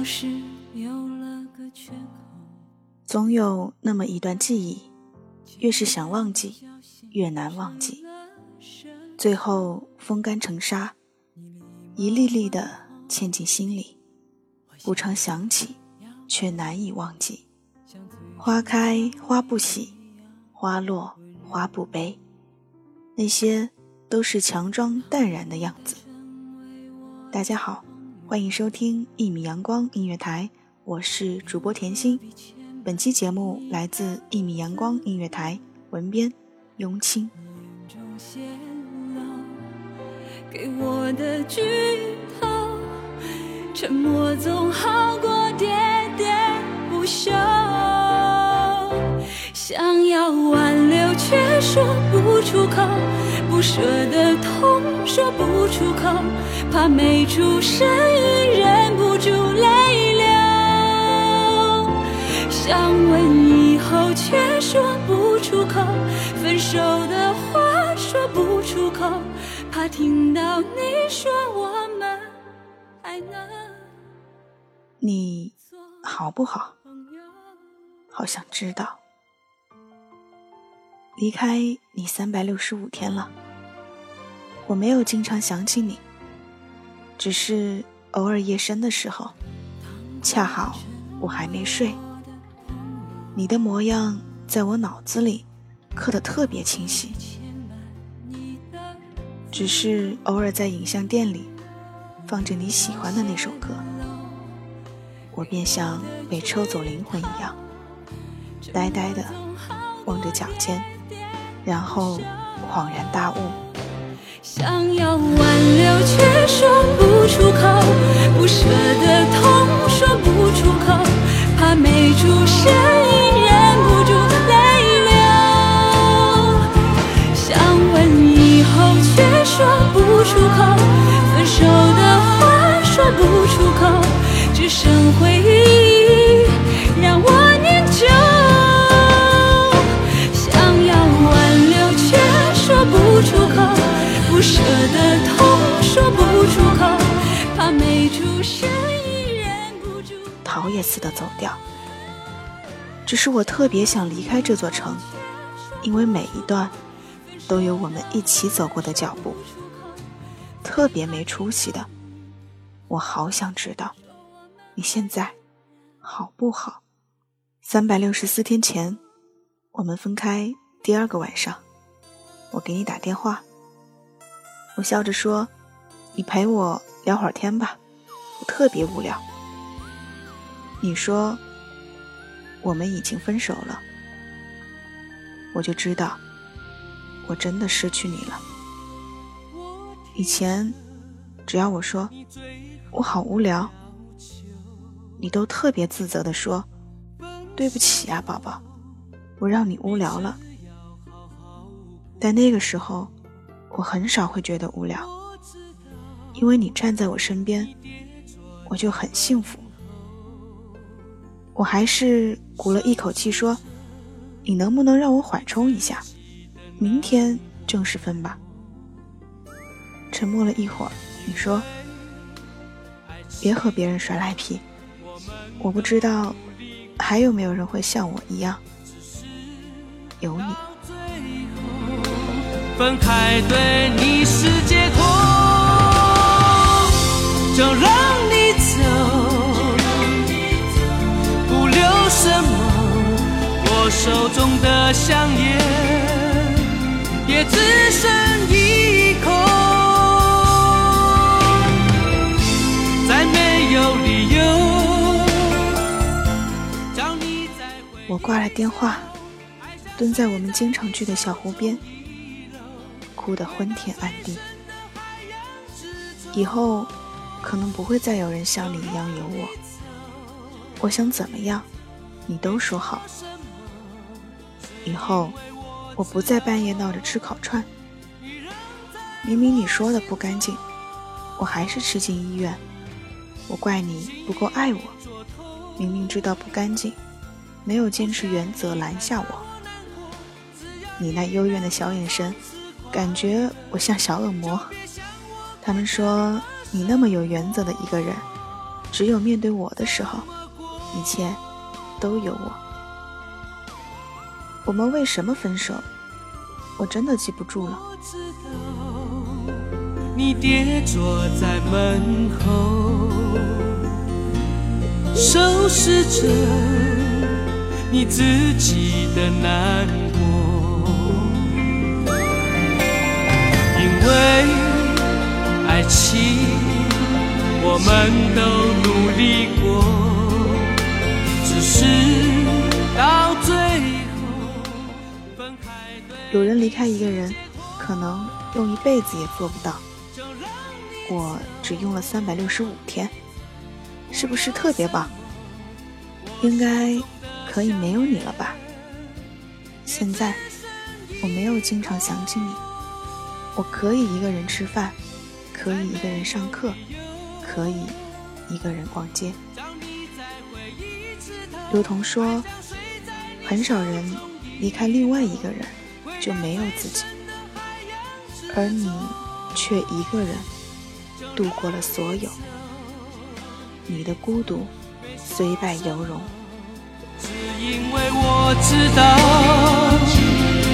像是有了个缺口。总有那么一段记忆，越是想忘记，越难忘记。最后风干成沙，一粒粒的嵌进心里，不常想起，却难以忘记。花开花不喜，花落花不悲，那些都是强装淡然的样子。大家好。欢迎收听一米阳光音乐台，我是主播甜心。本期节目来自一米阳光音乐台，文编雍清。给我的剧透，沉默总好过喋喋不休。想要挽留却说不出口，不舍得痛说不出口，怕没出声音忍不住泪流。想问以后却说不出口，分手的话说不出口，怕听到你说我们还能。你好不好？好想知道。离开你三百六十五天了，我没有经常想起你，只是偶尔夜深的时候，恰好我还没睡，你的模样在我脑子里刻得特别清晰，只是偶尔在影像店里放着你喜欢的那首歌，我便像被抽走灵魂一样，呆呆的望着脚尖。然后恍然大悟，想要挽留却说不出口，不舍得痛说不出口，逃也似的走掉。只是我特别想离开这座城，因为每一段都有我们一起走过的脚步。特别没出息的，我好想知道你现在好不好？三百六十四天前，我们分开第二个晚上。我给你打电话，我笑着说：“你陪我聊会儿天吧，我特别无聊。”你说：“我们已经分手了。”我就知道，我真的失去你了。以前，只要我说我好无聊，你都特别自责的说：“对不起啊，宝宝，我让你无聊了。”但那个时候，我很少会觉得无聊，因为你站在我身边，我就很幸福。我还是鼓了一口气说：“你能不能让我缓冲一下，明天正式分吧？”沉默了一会儿，你说：“别和别人耍赖皮，我不知道还有没有人会像我一样有你。分开对你是解脱，就让手中的香烟也只剩一口，再没有理由。我挂了电话，蹲在我们经常去的小湖边。哭得昏天暗地，以后可能不会再有人像你一样有我。我想怎么样，你都说好。以后我不再半夜闹着吃烤串，明明你说的不干净，我还是吃进医院。我怪你不够爱我，明明知道不干净，没有坚持原则拦下我。你那幽怨的小眼神。感觉我像小恶魔。他们说你那么有原则的一个人，只有面对我的时候，一切都有我。我们为什么分手？我真的记不住了。你跌坐在门口，收拾着你自己的难过，因。为爱情，我们都努力过，只是有人离开一个人，可能用一辈子也做不到。我只用了三百六十五天，是不是特别棒？应该可以没有你了吧？现在我没有经常想起你。我可以一个人吃饭，可以一个人上课，可以一个人逛街。刘同说，很少人离开另外一个人就没有自己，而你却一个人度过了所有。你的孤独虽败犹荣。只因为我知道，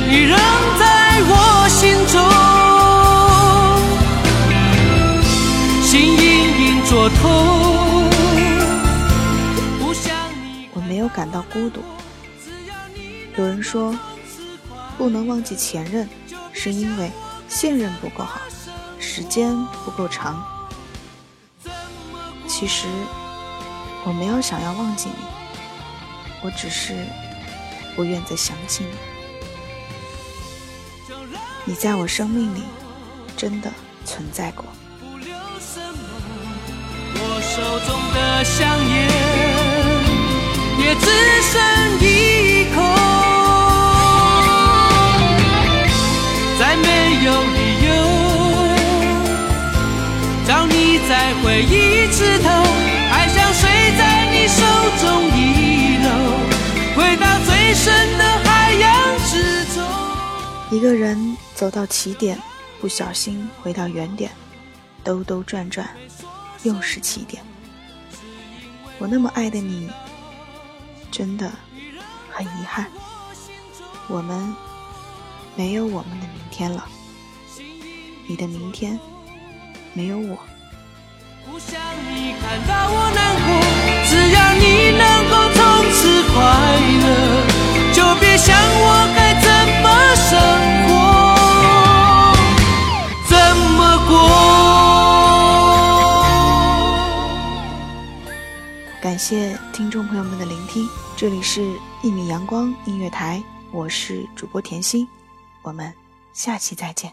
你仍在我心中。我没有感到孤独。有人说，不能忘记前任，是因为现任不够好，时间不够长。其实，我没有想要忘记你，我只是不愿再想起你。你在我生命里真的存在过。手中的香烟也只剩一口，在回一次头，爱像水在你手中遗漏，回到最深的海洋之中。一个人走到起点，不小心回到原点，兜兜转转。又是起点，我那么爱的你，真的很遗憾，我们没有我们的明天了，你的明天没有我。不想你看到我难过，只要你能够从此快乐，就别想我该怎么生活，怎么过。感谢听众朋友们的聆听，这里是《一米阳光音乐台》，我是主播甜心，我们下期再见。